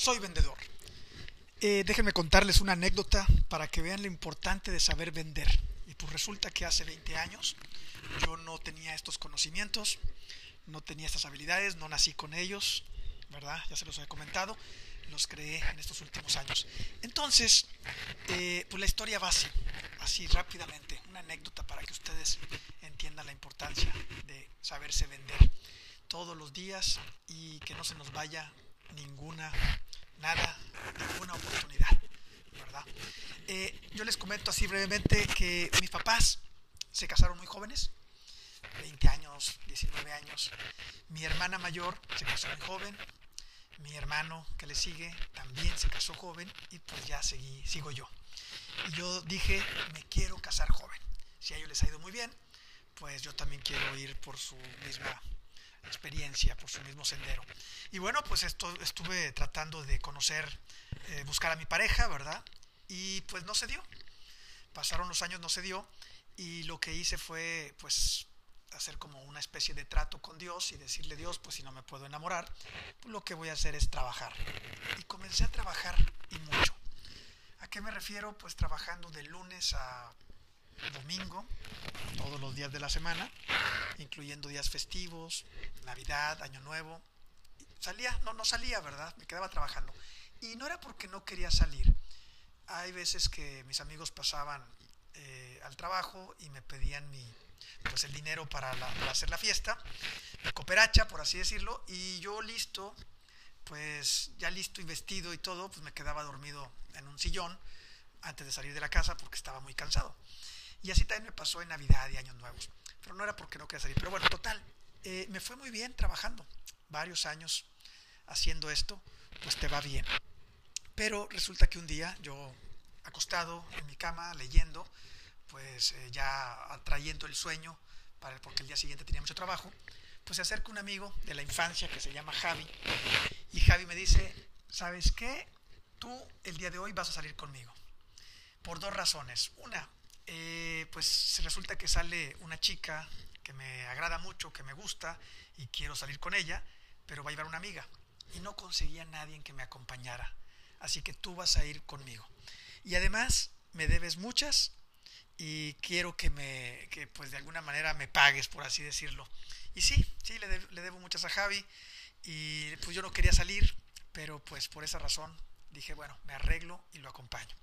soy vendedor. Eh, déjenme contarles una anécdota para que vean lo importante de saber vender. Y pues resulta que hace 20 años yo no tenía estos conocimientos, no tenía estas habilidades, no nací con ellos, ¿verdad? Ya se los he comentado, los creé en estos últimos años. Entonces, eh, pues la historia va así, así rápidamente, una anécdota para que ustedes entiendan la importancia de saberse vender todos los días y que no se nos vaya ninguna, nada, ninguna oportunidad, ¿verdad? Eh, yo les comento así brevemente que mis papás se casaron muy jóvenes, 20 años, 19 años. Mi hermana mayor se casó muy joven, mi hermano que le sigue también se casó joven y pues ya seguí, sigo yo. Y yo dije, me quiero casar joven. Si a ellos les ha ido muy bien, pues yo también quiero ir por su misma experiencia, por su mismo sendero. Y bueno, pues esto, estuve tratando de conocer, eh, buscar a mi pareja, ¿verdad? Y pues no se dio. Pasaron los años, no se dio. Y lo que hice fue, pues, hacer como una especie de trato con Dios y decirle, Dios, pues si no me puedo enamorar, lo que voy a hacer es trabajar. Y comencé a trabajar y mucho. ¿A qué me refiero? Pues trabajando de lunes a domingo, todos los días de la semana, incluyendo días festivos, Navidad, Año Nuevo. Salía, no, no salía, ¿verdad? Me quedaba trabajando. Y no era porque no quería salir. Hay veces que mis amigos pasaban eh, al trabajo y me pedían mi, pues el dinero para, hacer la fiesta, mi cooperacha, por así decirlo, y yo listo, pues ya listo y vestido y todo, pues me quedaba dormido en un sillón antes de salir de la casa porque estaba muy cansado. Y así también me pasó en Navidad y Años Nuevos. Pero no era porque no quería salir. Pero bueno, total, eh, me fue muy bien trabajando. Varios años haciendo esto, pues te va bien. Pero resulta que un día yo, acostado en mi cama, leyendo, pues eh, ya atrayendo el sueño, para, porque el día siguiente tenía mucho trabajo, pues se acerca un amigo de la infancia que se llama Javi. Y Javi me dice, ¿sabes qué? Tú el día de hoy vas a salir conmigo. Por dos razones. Una, eh, pues resulta que sale una chica que me agrada mucho, que me gusta y quiero salir con ella, pero va a llevar una amiga. Y no conseguía nadie que me acompañara. Así que tú vas a ir conmigo. Y además me debes muchas y quiero que me, que pues de alguna manera me pagues, por así decirlo. Y sí, sí, le, le debo muchas a Javi y pues yo no quería salir, pero pues por esa razón dije, bueno, me arreglo y lo acompaño.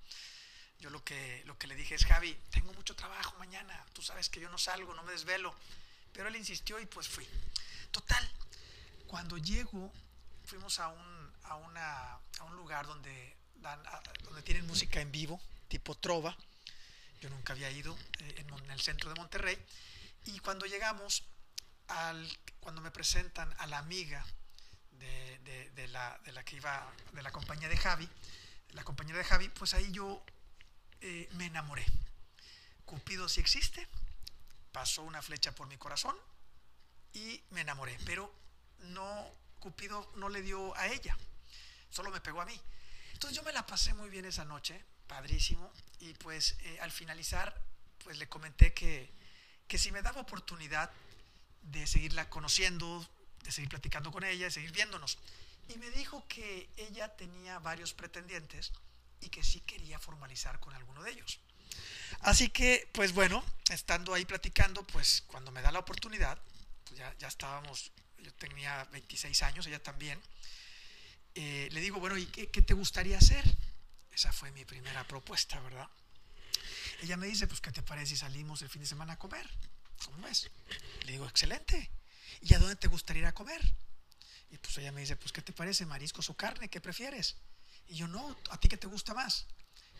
Yo lo que, lo que le dije es, Javi, tengo mucho trabajo mañana, tú sabes que yo no salgo, no me desvelo. Pero él insistió y pues fui. Total, cuando llego, fuimos a un, a una, a un lugar donde, dan, donde tienen música en vivo, tipo trova. Yo nunca había ido eh, en, en, el centro de Monterrey. Y cuando llegamos, al, cuando me presentan a la amiga de, de, de, la, de la que iba, de la compañía de Javi, la compañera de Javi, pues ahí yo eh, me enamoré. Cupido sí existe, pasó una flecha por mi corazón y me enamoré, pero no, Cupido no le dio a ella, solo me pegó a mí. Entonces yo me la pasé muy bien esa noche, padrísimo, y pues eh, al finalizar, pues le comenté que, que si me daba oportunidad de seguirla conociendo, de seguir platicando con ella, de seguir viéndonos. Y me dijo que ella tenía varios pretendientes y que sí quería formalizar con alguno de ellos. Así que, pues bueno, estando ahí platicando, pues cuando me da la oportunidad, pues ya, ya estábamos, yo tenía 26 años, ella también, eh, le digo, bueno, ¿y qué, te gustaría hacer? Esa fue mi primera propuesta, ¿verdad? Ella me dice, pues, ¿qué te parece si salimos el fin de semana a comer? ¿Cómo ves? Le digo, excelente. ¿Y a dónde te gustaría ir a comer? Y pues ella me dice, pues, ¿qué te parece? ¿Mariscos o carne? ¿Qué prefieres? Y yo, no, ¿a ti qué te gusta más?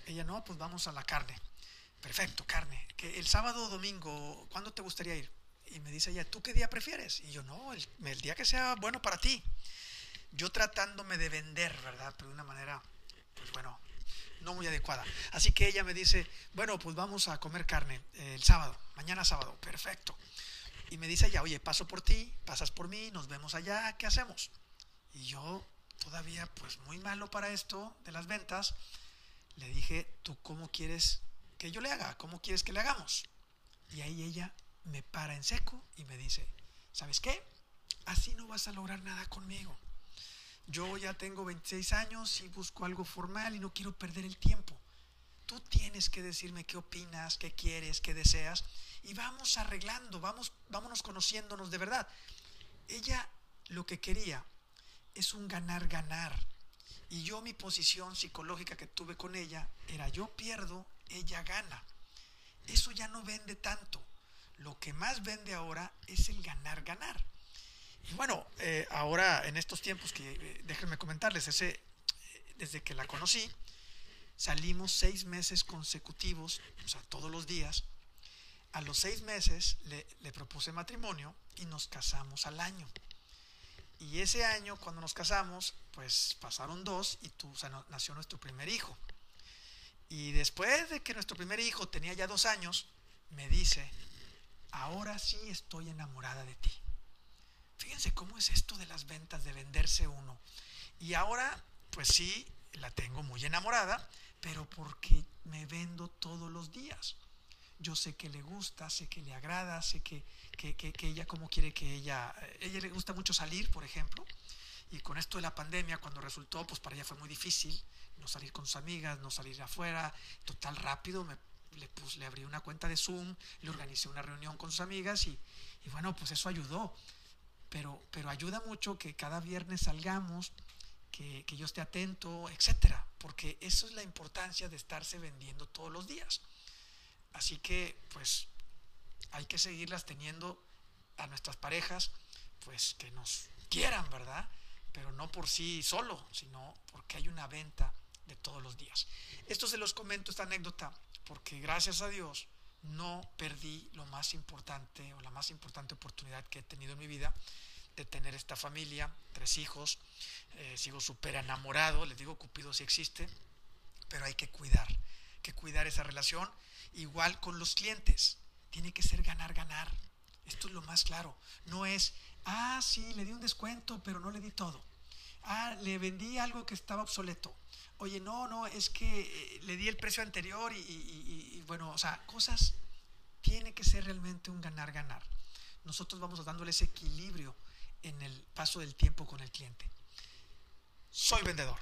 Ella, no, pues vamos a la carne. Perfecto, carne. El sábado o domingo, ¿cuándo te gustaría ir? Y me dice ella, ¿tú qué día prefieres? Y yo, no, el, el día que sea bueno para ti. Yo tratándome de vender, ¿verdad? Pero de una manera, pues bueno, no muy adecuada. Así que ella me dice, bueno, pues vamos a comer carne eh, el sábado, mañana sábado, perfecto. Y me dice ella, oye, paso por ti, pasas por mí, nos vemos allá, ¿qué hacemos? Y yo, todavía pues muy malo para esto de las ventas, le dije, ¿tú cómo quieres que yo le haga? ¿Cómo quieres que le hagamos? Y ahí ella me para en seco y me dice, ¿sabes qué? Así no vas a lograr nada conmigo. yo ya tengo 26 años y busco algo formal y no quiero perder el tiempo. Tú tienes que decirme qué opinas, qué quieres, qué deseas y vamos arreglando, vamos, vámonos conociéndonos de verdad. Ella lo que quería es un ganar-ganar. Y yo mi posición psicológica que tuve con ella era yo pierdo, ella gana. Eso ya no vende tanto. Lo que más vende ahora es el ganar-ganar. Y bueno, eh, ahora en estos tiempos que eh, déjenme comentarles, ese, eh, desde que la conocí, salimos seis meses consecutivos, o sea, todos los días. A los seis meses le, le propuse matrimonio y nos casamos al año. Y ese año, cuando nos casamos, pues pasaron dos y tú, nació nuestro primer hijo. Y después de que nuestro primer hijo tenía ya dos años, me dice, ahora sí estoy enamorada de ti. Fíjense cómo es esto de las ventas, de venderse uno. Y ahora, pues sí, la tengo muy enamorada, pero porque me vendo todos los días yo sé que le gusta, sé que le agrada, sé que, ella como quiere que ella, ella le gusta mucho salir, por ejemplo, y con esto de la pandemia, cuando resultó, pues para ella fue muy difícil, no salir con sus amigas, no salir afuera, total rápido, le, le abrí una cuenta de Zoom, le organicé una reunión con sus amigas y, y bueno, pues eso ayudó, pero, pero ayuda mucho que cada viernes salgamos, que, que yo esté atento, etcétera, porque eso es la importancia de estarse vendiendo todos los días. Así que pues hay que seguirlas teniendo a nuestras parejas, pues que nos quieran, ¿verdad? Pero no por sí solo, sino porque hay una venta de todos los días. Esto se los comento, esta anécdota, porque gracias a Dios no perdí lo más importante o la más importante oportunidad que he tenido en mi vida de tener esta familia, tres hijos, eh, sigo súper enamorado, les digo Cupido si existe, pero hay que cuidar, que cuidar esa relación Igual con los clientes. Tiene que ser ganar, ganar. Esto es lo más claro. No es, ah, sí, le di un descuento, pero no le di todo. Ah, le vendí algo que estaba obsoleto. Oye, no, no, es que eh, le di el precio anterior y, bueno, o sea, cosas, tiene que ser realmente un ganar, ganar. Nosotros vamos dándole ese equilibrio en el paso del tiempo con el cliente. Soy vendedor.